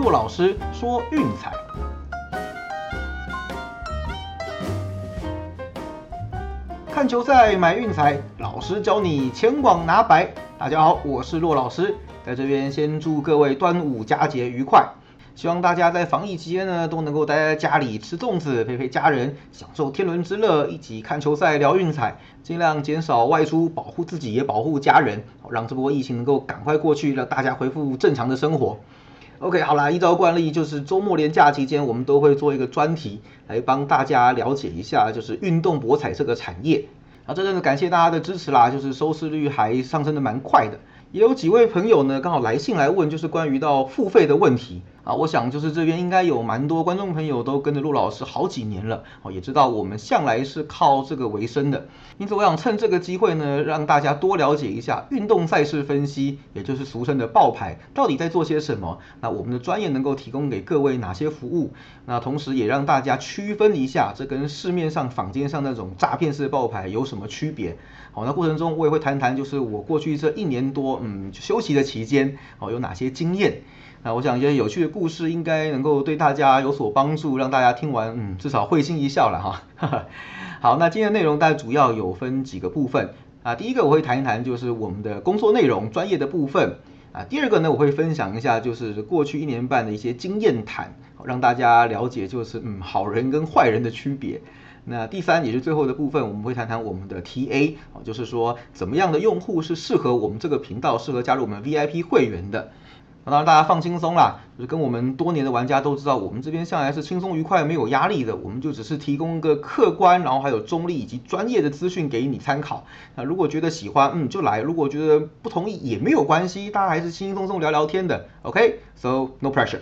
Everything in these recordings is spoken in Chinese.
骆老师说运彩。看球赛买运彩，老师教你前往拿白。大家好，我是骆老师，在这边先祝各位端午佳节愉快。希望大家在防疫期间呢，都能够待在家里吃粽子，陪陪家人，享受天伦之乐，一起看球赛聊运彩，尽量减少外出，保护自己也保护家人，让这波疫情能够赶快过去，让大家恢复正常的生活。OK，好啦，依照惯例，就是周末连假期间，我们都会做一个专题，来帮大家了解一下，就是运动博彩这个产业。啊，真正的感谢大家的支持啦，就是收视率还上升的蛮快的，也有几位朋友呢，刚好来信来问，就是关于到付费的问题。啊，我想就是这边应该有蛮多观众朋友都跟着陆老师好几年了，哦，也知道我们向来是靠这个为生的，因此我想趁这个机会呢，让大家多了解一下运动赛事分析，也就是俗称的爆牌，到底在做些什么？那我们的专业能够提供给各位哪些服务？那同时也让大家区分一下，这跟市面上坊间上那种诈骗式爆牌有什么区别？好，那过程中我也会谈谈，就是我过去这一年多，嗯，休息的期间，哦，有哪些经验？那我想一些有趣的故事应该能够对大家有所帮助，让大家听完，嗯，至少会心一笑了哈。好，那今天的内容大概主要有分几个部分啊。第一个我会谈一谈就是我们的工作内容、专业的部分啊。第二个呢，我会分享一下就是过去一年半的一些经验谈，让大家了解就是嗯好人跟坏人的区别。那第三也是最后的部分，我们会谈谈我们的 TA，就是说怎么样的用户是适合我们这个频道，适合加入我们 VIP 会员的。当然，大家放轻松啦，就是跟我们多年的玩家都知道，我们这边向来是轻松愉快、没有压力的。我们就只是提供一个客观，然后还有中立以及专业的资讯给你参考。那如果觉得喜欢，嗯，就来；如果觉得不同意也没有关系，大家还是轻轻松松聊聊天的。OK，so no pressure。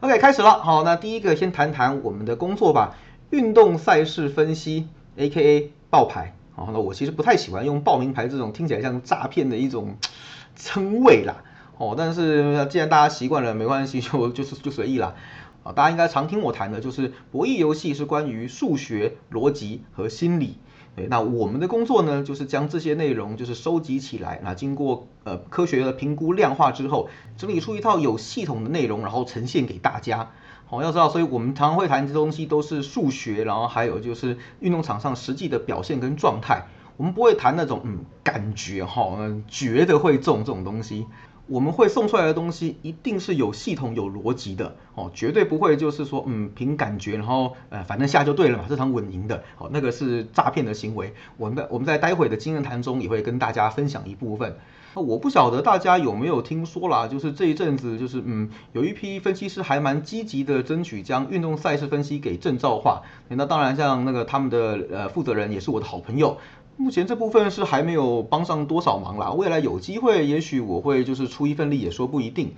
OK，开始了。好，那第一个先谈谈我们的工作吧，运动赛事分析，A.K.A. 爆牌。好，那我其实不太喜欢用报名牌这种听起来像诈骗的一种称谓啦。哦，但是既然大家习惯了，没关系，就就是就随意啦。啊，大家应该常听我谈的，就是博弈游戏是关于数学、逻辑和心理。对，那我们的工作呢，就是将这些内容就是收集起来，那经过呃科学的评估量化之后，整理出一套有系统的内容，然后呈现给大家。好，要知道，所以我们常常会谈这东西都是数学，然后还有就是运动场上实际的表现跟状态。我们不会谈那种嗯感觉哈，觉得会中这种东西。我们会送出来的东西一定是有系统、有逻辑的哦，绝对不会就是说，嗯，凭感觉，然后呃，反正下就对了嘛，这场稳赢的，好，那个是诈骗的行为。我们我们在待会的经验谈中也会跟大家分享一部分。那我不晓得大家有没有听说啦，就是这一阵子，就是嗯，有一批分析师还蛮积极的争取将运动赛事分析给证照化。那当然，像那个他们的呃负责人也是我的好朋友。目前这部分是还没有帮上多少忙啦，未来有机会，也许我会就是出一份力，也说不一定。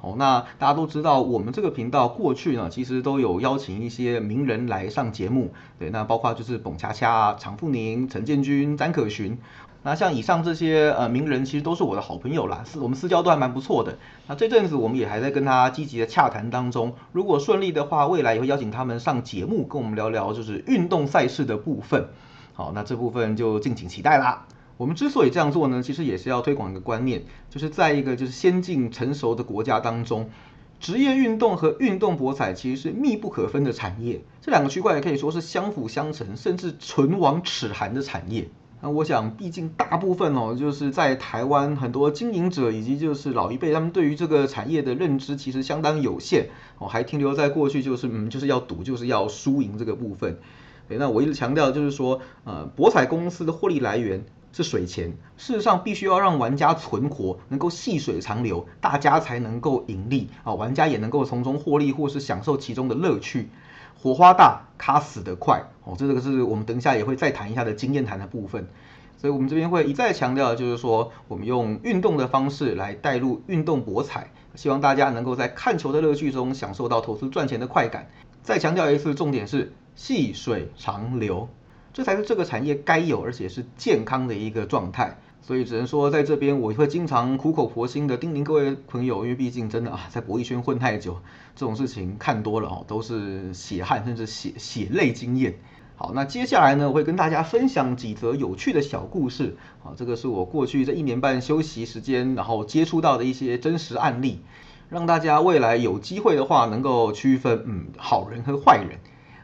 哦，那大家都知道，我们这个频道过去呢，其实都有邀请一些名人来上节目，对，那包括就是董恰恰、常富宁、陈建军、詹可寻。那像以上这些呃名人，其实都是我的好朋友啦，是我们私交都还蛮不错的。那这阵子我们也还在跟他积极的洽谈当中，如果顺利的话，未来也会邀请他们上节目，跟我们聊聊就是运动赛事的部分。好，那这部分就敬请期待啦。我们之所以这样做呢，其实也是要推广一个观念，就是在一个就是先进成熟的国家当中，职业运动和运动博彩其实是密不可分的产业，这两个区块也可以说是相辅相成，甚至唇亡齿寒的产业。那我想，毕竟大部分哦，就是在台湾很多经营者以及就是老一辈，他们对于这个产业的认知其实相当有限哦，还停留在过去就是嗯就是要赌就是要输赢这个部分。那我一直强调就是说，呃，博彩公司的获利来源是水钱，事实上必须要让玩家存活，能够细水长流，大家才能够盈利啊，玩家也能够从中获利或是享受其中的乐趣。火花大，卡死得快哦，这个是我们等一下也会再谈一下的经验谈的部分。所以我们这边会一再强调，就是说我们用运动的方式来带入运动博彩，希望大家能够在看球的乐趣中享受到投资赚钱的快感。再强调一次，重点是。细水长流，这才是这个产业该有而且是健康的一个状态。所以只能说，在这边我会经常苦口婆心的叮咛各位朋友，因为毕竟真的啊，在博弈圈混太久，这种事情看多了哦，都是血汗甚至血血泪经验。好，那接下来呢，我会跟大家分享几则有趣的小故事。好，这个是我过去这一年半休息时间，然后接触到的一些真实案例。让大家未来有机会的话能够区分嗯好人和坏人。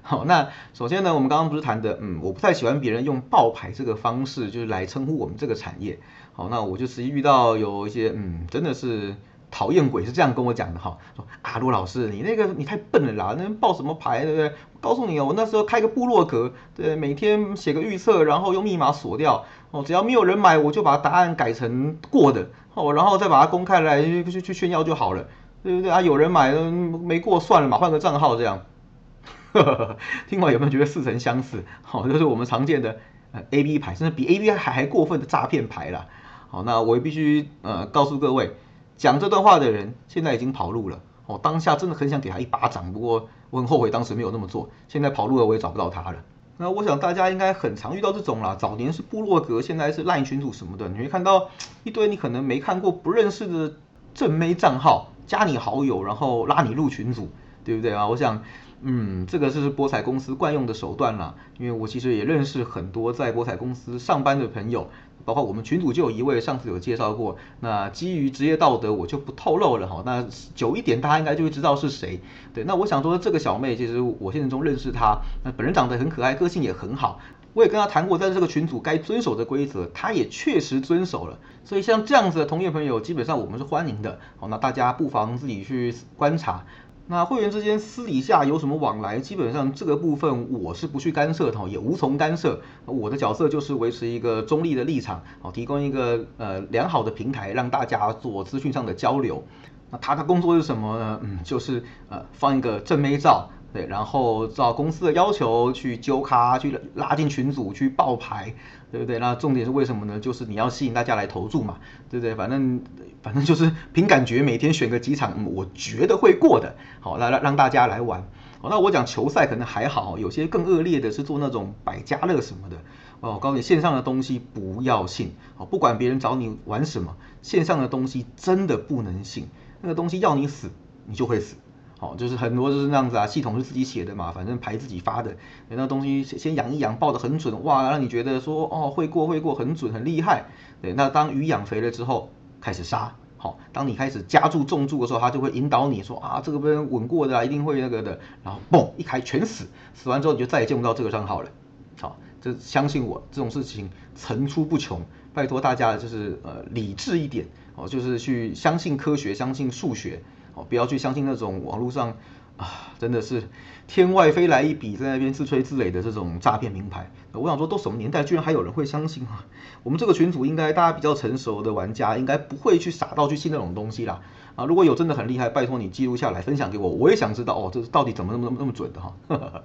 好，那首先呢，我们刚刚不是谈的，嗯，我不太喜欢别人用爆牌这个方式就是来称呼我们这个产业。好，那我就实际遇到有一些嗯真的是。讨厌鬼是这样跟我讲的哈，说啊陆老师你那个你太笨了啦，那报什么牌对不对？告诉你哦，我那时候开个部落格，对，每天写个预测，然后用密码锁掉，哦，只要没有人买，我就把答案改成过的，哦，然后再把它公开来去去炫耀就好了，对不对啊？有人买没过算了嘛，换个账号这样。听完有没有觉得似曾相识？好，就是我们常见的呃 A B 牌，甚至比 A B 还还过分的诈骗牌了。好，那我必须呃告诉各位。讲这段话的人现在已经跑路了，哦，当下真的很想给他一巴掌，不过 我很后悔当时没有那么做。现在跑路了，我也找不到他了。那我想大家应该很常遇到这种啦，早年是部落格，现在是烂群主什么的，你会看到一堆你可能没看过、不认识的正妹账号加你好友，然后拉你入群组，对不对啊？我想，嗯，这个是博彩公司惯用的手段了，因为我其实也认识很多在博彩公司上班的朋友。包括我们群主就有一位，上次有介绍过。那基于职业道德，我就不透露了哈。那久一点，大家应该就会知道是谁。对，那我想说，这个小妹其实我现实中认识她，那本人长得很可爱，个性也很好。我也跟她谈过，在这个群组该遵守的规则，她也确实遵守了。所以像这样子的同业朋友，基本上我们是欢迎的。好，那大家不妨自己去观察。那会员之间私底下有什么往来，基本上这个部分我是不去干涉的，也无从干涉。我的角色就是维持一个中立的立场，好，提供一个呃良好的平台，让大家做资讯上的交流。那他的工作是什么呢？嗯，就是呃放一个正妹照。对，然后照公司的要求去揪咖，去拉进群组，去爆牌，对不对？那重点是为什么呢？就是你要吸引大家来投注嘛，对不对？反正反正就是凭感觉，每天选个几场，我觉得会过的，好，来让让大家来玩。好，那我讲球赛可能还好，有些更恶劣的是做那种百家乐什么的。哦，我告诉你，线上的东西不要信，哦，不管别人找你玩什么，线上的东西真的不能信，那个东西要你死，你就会死。好，就是很多就是那样子啊，系统是自己写的嘛，反正牌自己发的，那东西先养一养，报的很准，哇，让你觉得说哦会过会过，很准很厉害。对，那当鱼养肥了之后，开始杀。好，当你开始加注重注的时候，它就会引导你说啊这个边稳过的啊，一定会那个的，然后嘣一开全死，死完之后你就再也见不到这个账号了。好，这相信我，这种事情层出不穷，拜托大家就是呃理智一点哦，就是去相信科学，相信数学。不要去相信那种网络上啊，真的是天外飞来一笔，在那边自吹自擂的这种诈骗名牌。我想说，都什么年代，居然还有人会相信啊？我们这个群组应该大家比较成熟的玩家，应该不会去傻到去信那种东西啦。啊，如果有真的很厉害，拜托你记录下来分享给我，我也想知道哦，这是到底怎么那么那么那么准的哈。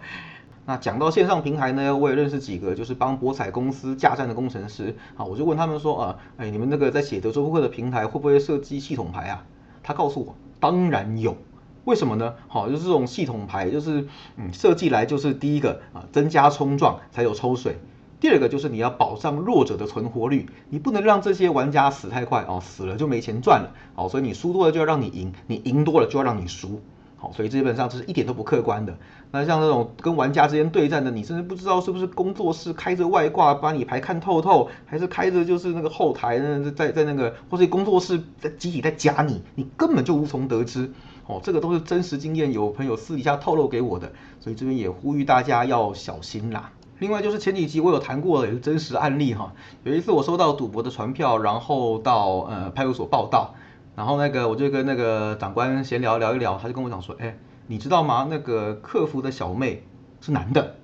那讲到线上平台呢，我也认识几个，就是帮博彩公司架站的工程师啊，我就问他们说啊，哎，你们那个在写德州扑克的平台会不会设计系统牌啊？他告诉我。当然有，为什么呢？好，就是这种系统牌，就是嗯，设计来就是第一个啊，增加冲撞才有抽水；第二个就是你要保障弱者的存活率，你不能让这些玩家死太快哦，死了就没钱赚了，哦，所以你输多了就要让你赢，你赢多了就要让你输。好，所以基本上这是一点都不客观的。那像这种跟玩家之间对战的，你甚至不知道是不是工作室开着外挂把你牌看透透，还是开着就是那个后台呢，在在那个或是工作室在集体在夹你，你根本就无从得知。哦，这个都是真实经验，有朋友私底下透露给我的，所以这边也呼吁大家要小心啦。另外就是前几集我有谈过的，也是真实案例哈。有一次我收到赌博的传票，然后到呃派出所报道。然后那个我就跟那个长官闲聊聊一聊，他就跟我讲说，哎，你知道吗？那个客服的小妹是男的，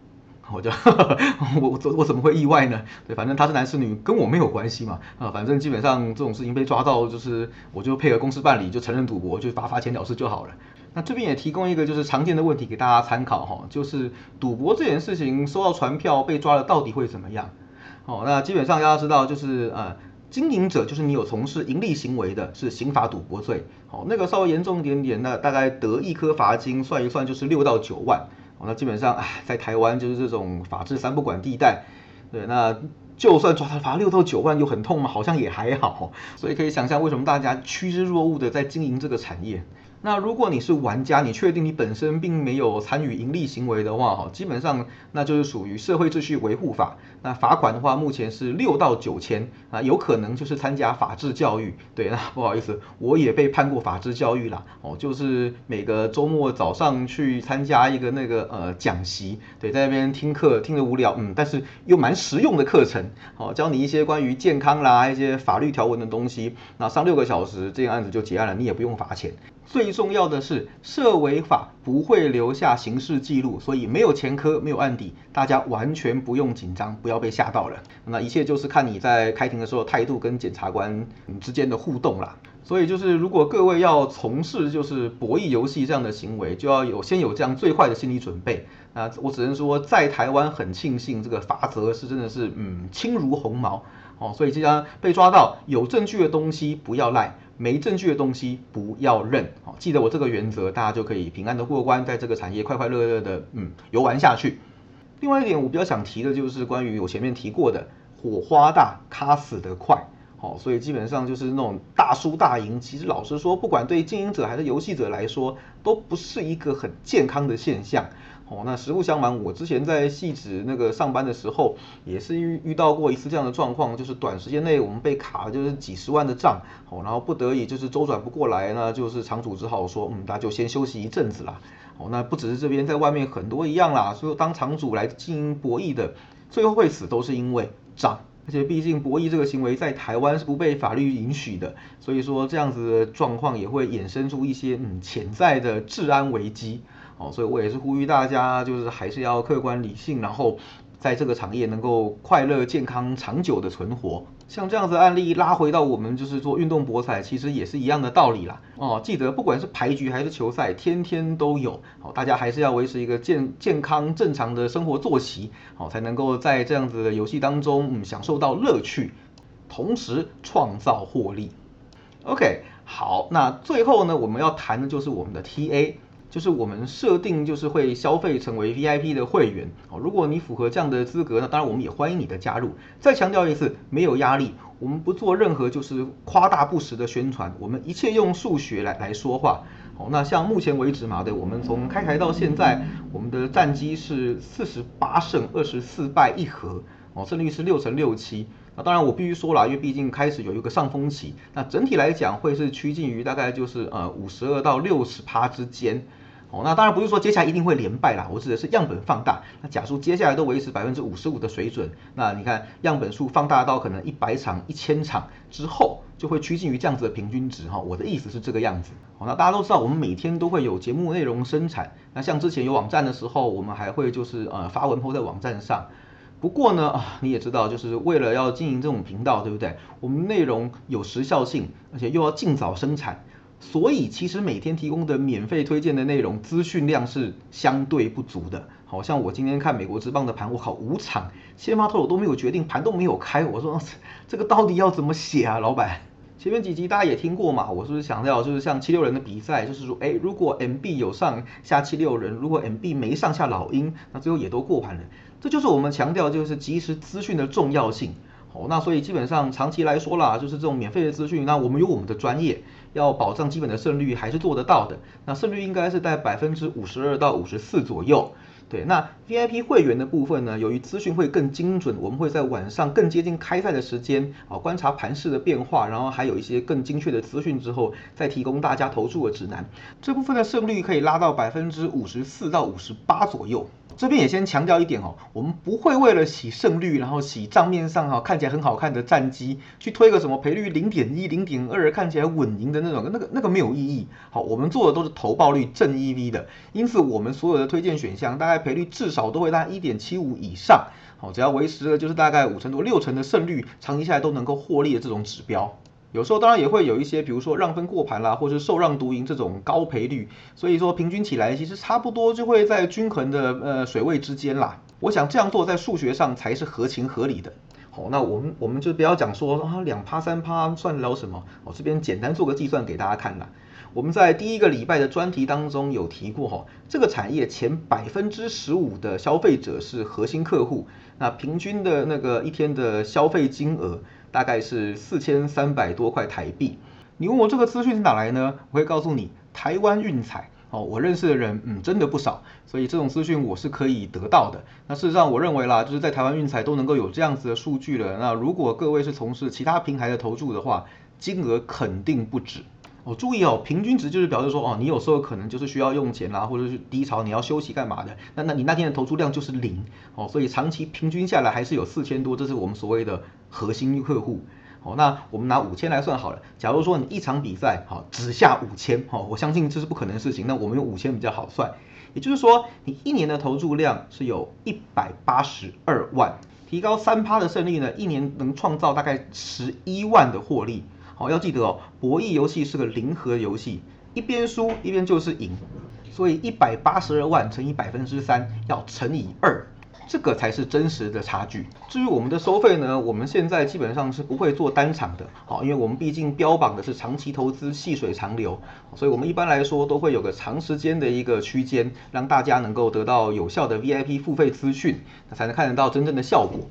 我就 我我我怎么会意外呢？对，反正他是男是女跟我没有关系嘛，啊，反正基本上这种事情被抓到，就是我就配合公司办理，就承认赌博，就罚罚钱了事就好了。那这边也提供一个就是常见的问题给大家参考哈，就是赌博这件事情收到传票被抓了到底会怎么样？哦，那基本上大家知道就是呃。经营者就是你有从事盈利行为的，是刑法赌博罪。好，那个稍微严重一点点，那大概得一颗罚金，算一算就是六到九万。那基本上，啊，在台湾就是这种法治三不管地带。对，那就算抓他罚六到九万，又很痛吗？好像也还好。所以可以想象为什么大家趋之若鹜的在经营这个产业。那如果你是玩家，你确定你本身并没有参与盈利行为的话，哈，基本上那就是属于社会秩序维护法。那罚款的话，目前是六到九千啊，有可能就是参加法制教育。对，那不好意思，我也被判过法制教育啦。哦，就是每个周末早上去参加一个那个呃讲习，对，在那边听课，听得无聊，嗯，但是又蛮实用的课程，哦，教你一些关于健康啦，一些法律条文的东西。那上六个小时，这个案子就结案了，你也不用罚钱。最重要的是，涉违法不会留下刑事记录，所以没有前科，没有案底，大家完全不用紧张，不要被吓到了。那一切就是看你在开庭的时候态度跟检察官之间的互动啦。所以就是如果各位要从事就是博弈游戏这样的行为，就要有先有这样最坏的心理准备。那我只能说，在台湾很庆幸这个法则是真的是嗯轻如鸿毛哦，所以既然被抓到有证据的东西不要赖。没证据的东西不要认，好，记得我这个原则，大家就可以平安的过关，在这个产业快快乐乐的嗯游玩下去。另外一点，我比较想提的就是关于我前面提过的火花大，卡死得快，好，所以基本上就是那种大输大赢，其实老实说，不管对经营者还是游戏者来说，都不是一个很健康的现象。哦，那实不相瞒，我之前在戏子那个上班的时候，也是遇遇到过一次这样的状况，就是短时间内我们被卡就是几十万的账，哦，然后不得已就是周转不过来，呢就是厂主只好说，嗯，那就先休息一阵子啦。哦，那不只是这边，在外面很多一样啦，所以当厂主来经营博弈的，最后会死都是因为账，而且毕竟博弈这个行为在台湾是不被法律允许的，所以说这样子的状况也会衍生出一些嗯潜在的治安危机。哦，所以我也是呼吁大家，就是还是要客观理性，然后在这个产业能够快乐、健康、长久的存活。像这样子案例拉回到我们就是做运动博彩，其实也是一样的道理啦。哦，记得不管是牌局还是球赛，天天都有。哦，大家还是要维持一个健健康、正常的生活作息，哦，才能够在这样子的游戏当中，嗯，享受到乐趣，同时创造获利。OK，好，那最后呢，我们要谈的就是我们的 TA。就是我们设定就是会消费成为 VIP 的会员哦，如果你符合这样的资格，那当然我们也欢迎你的加入。再强调一次，没有压力，我们不做任何就是夸大不实的宣传，我们一切用数学来来说话。哦，那像目前为止嘛，对，我们从开台到现在，我们的战绩是四十八胜二十四败一和，哦，胜率是六成六七。当然我必须说了，因为毕竟开始有一个上风期，那整体来讲会是趋近于大概就是呃五十二到六十趴之间。哦，那当然不是说接下来一定会连败啦，我指的是样本放大。那假如接下来都维持百分之五十五的水准，那你看样本数放大到可能一百场、一千场之后，就会趋近于这样子的平均值哈。我的意思是这个样子。好，那大家都知道我们每天都会有节目内容生产，那像之前有网站的时候，我们还会就是呃发文 po 在网站上。不过呢啊，你也知道，就是为了要经营这种频道，对不对？我们内容有时效性，而且又要尽早生产。所以其实每天提供的免费推荐的内容资讯量是相对不足的。好像我今天看美国之棒的盘，我靠五场先发投我都没有决定，盘都没有开，我说这个到底要怎么写啊，老板？前面几集大家也听过嘛，我是不是强调就是像七六人的比赛，就是说，哎，如果 MB 有上下七六人，如果 MB 没上下老鹰，那最后也都过盘了。这就是我们强调就是及时资讯的重要性。好，那所以基本上长期来说啦，就是这种免费的资讯，那我们有我们的专业。要保障基本的胜率还是做得到的，那胜率应该是在百分之五十二到五十四左右。对，那 VIP 会员的部分呢，由于资讯会更精准，我们会在晚上更接近开赛的时间啊，观察盘势的变化，然后还有一些更精确的资讯之后，再提供大家投注的指南。这部分的胜率可以拉到百分之五十四到五十八左右。这边也先强调一点哦，我们不会为了洗胜率，然后洗账面上哈看起来很好看的战绩，去推个什么赔率零点一、零点二看起来稳赢的那种，那个那个没有意义。好，我们做的都是投报率正 EV 的，因此我们所有的推荐选项大概赔率至少都会在一点七五以上。好，只要维持了就是大概五成多、六成的胜率，长期下来都能够获利的这种指标。有时候当然也会有一些，比如说让分过盘啦，或是受让独赢这种高赔率，所以说平均起来其实差不多就会在均衡的呃水位之间啦。我想这样做在数学上才是合情合理的。好，那我们我们就不要讲说啊两趴三趴算得了什么，我这边简单做个计算给大家看啦。我们在第一个礼拜的专题当中有提过哈，这个产业前百分之十五的消费者是核心客户，那平均的那个一天的消费金额。大概是四千三百多块台币。你问我这个资讯是哪来呢？我会告诉你，台湾运彩。哦，我认识的人，嗯，真的不少，所以这种资讯我是可以得到的。那事实上，我认为啦，就是在台湾运彩都能够有这样子的数据了。那如果各位是从事其他平台的投注的话，金额肯定不止。哦，注意哦，平均值就是表示说，哦，你有时候可能就是需要用钱啦，或者是低潮你要休息干嘛的，那那你那天的投注量就是零。哦，所以长期平均下来还是有四千多，这是我们所谓的核心客户。好，那我们拿五千来算好了。假如说你一场比赛，好只下五千，哦，我相信这是不可能的事情。那我们用五千比较好算，也就是说，你一年的投注量是有一百八十二万，提高三趴的胜率呢，一年能创造大概十一万的获利。好，要记得哦，博弈游戏是个零和游戏，一边输一边就是赢，所以一百八十二万乘以百分之三要乘以二。这个才是真实的差距。至于我们的收费呢，我们现在基本上是不会做单场的，好，因为我们毕竟标榜的是长期投资、细水长流，所以我们一般来说都会有个长时间的一个区间，让大家能够得到有效的 VIP 付费资讯，才能看得到真正的效果。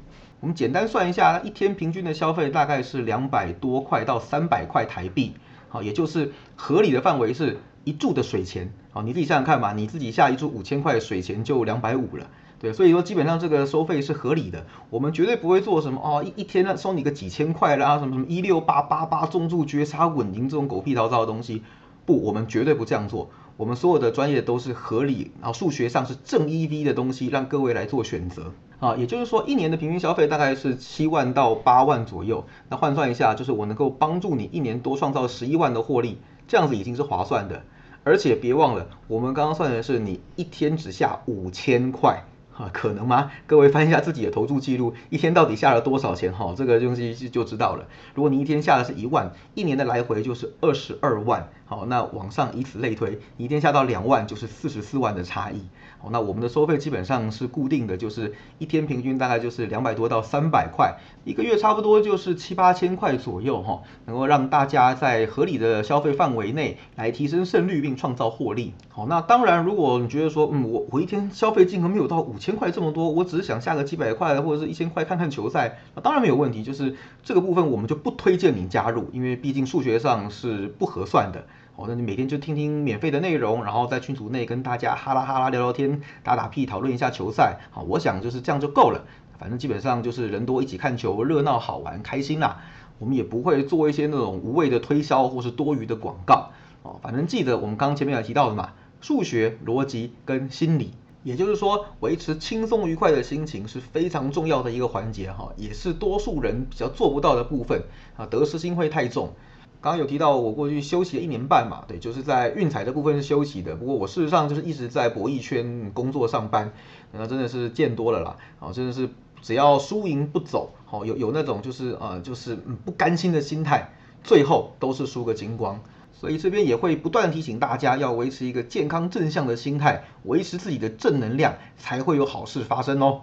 我们简单算一下，一天平均的消费大概是两百多块到三百块台币，好，也就是合理的范围是一注的水钱，好，你自己想想看嘛，你自己下一注五千块的水钱就两百五了。对，所以说基本上这个收费是合理的，我们绝对不会做什么哦，一一天呢收你个几千块啦，什么什么一六八八八中注绝杀稳赢这种狗屁倒灶的东西，不，我们绝对不这样做。我们所有的专业都是合理，然后数学上是正 EV 的东西，让各位来做选择啊。也就是说，一年的平均消费大概是七万到八万左右，那换算一下，就是我能够帮助你一年多创造十一万的获利，这样子已经是划算的。而且别忘了，我们刚刚算的是你一天只下五千块。啊，可能吗？各位翻一下自己的投注记录，一天到底下了多少钱？哈，这个东西就知道了。如果你一天下的是一万，一年的来回就是二十二万。好，那往上以此类推，你一天下到两万就是四十四万的差异。好，那我们的收费基本上是固定的，就是一天平均大概就是两百多到三百块，一个月差不多就是七八千块左右哈，能够让大家在合理的消费范围内来提升胜率并创造获利。好，那当然如果你觉得说，嗯，我我一天消费金额没有到五千块这么多，我只是想下个几百块或者是一千块看看球赛，那当然没有问题，就是这个部分我们就不推荐你加入，因为毕竟数学上是不合算的。哦，那你每天就听听免费的内容，然后在群组内跟大家哈啦哈啦聊聊天、打打屁、讨论一下球赛。好，我想就是这样就够了。反正基本上就是人多一起看球，热闹好玩开心啦。我们也不会做一些那种无谓的推销或是多余的广告。哦，反正记得我们刚前面有提到的嘛，数学、逻辑跟心理，也就是说维持轻松愉快的心情是非常重要的一个环节哈，也是多数人比较做不到的部分啊，得失心会太重。刚刚有提到我过去休息了一年半嘛，对，就是在运彩的部分是休息的。不过我事实上就是一直在博弈圈工作上班，那真的是见多了啦，啊，真的是只要输赢不走，好有有那种就是呃就是不甘心的心态，最后都是输个精光。所以这边也会不断提醒大家要维持一个健康正向的心态，维持自己的正能量，才会有好事发生哦。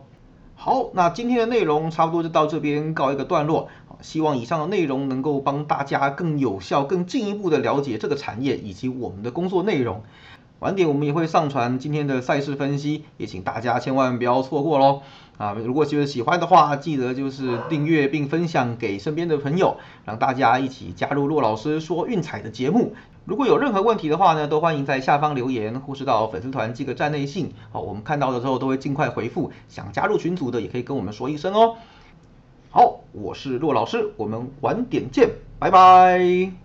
好，那今天的内容差不多就到这边告一个段落。希望以上的内容能够帮大家更有效、更进一步的了解这个产业以及我们的工作内容。晚点我们也会上传今天的赛事分析，也请大家千万不要错过喽。啊，如果觉得喜欢的话，记得就是订阅并分享给身边的朋友，让大家一起加入骆老师说运彩的节目。如果有任何问题的话呢，都欢迎在下方留言，或是到粉丝团寄个站内信，好，我们看到的时候都会尽快回复。想加入群组的也可以跟我们说一声哦。好，我是骆老师，我们晚点见，拜拜。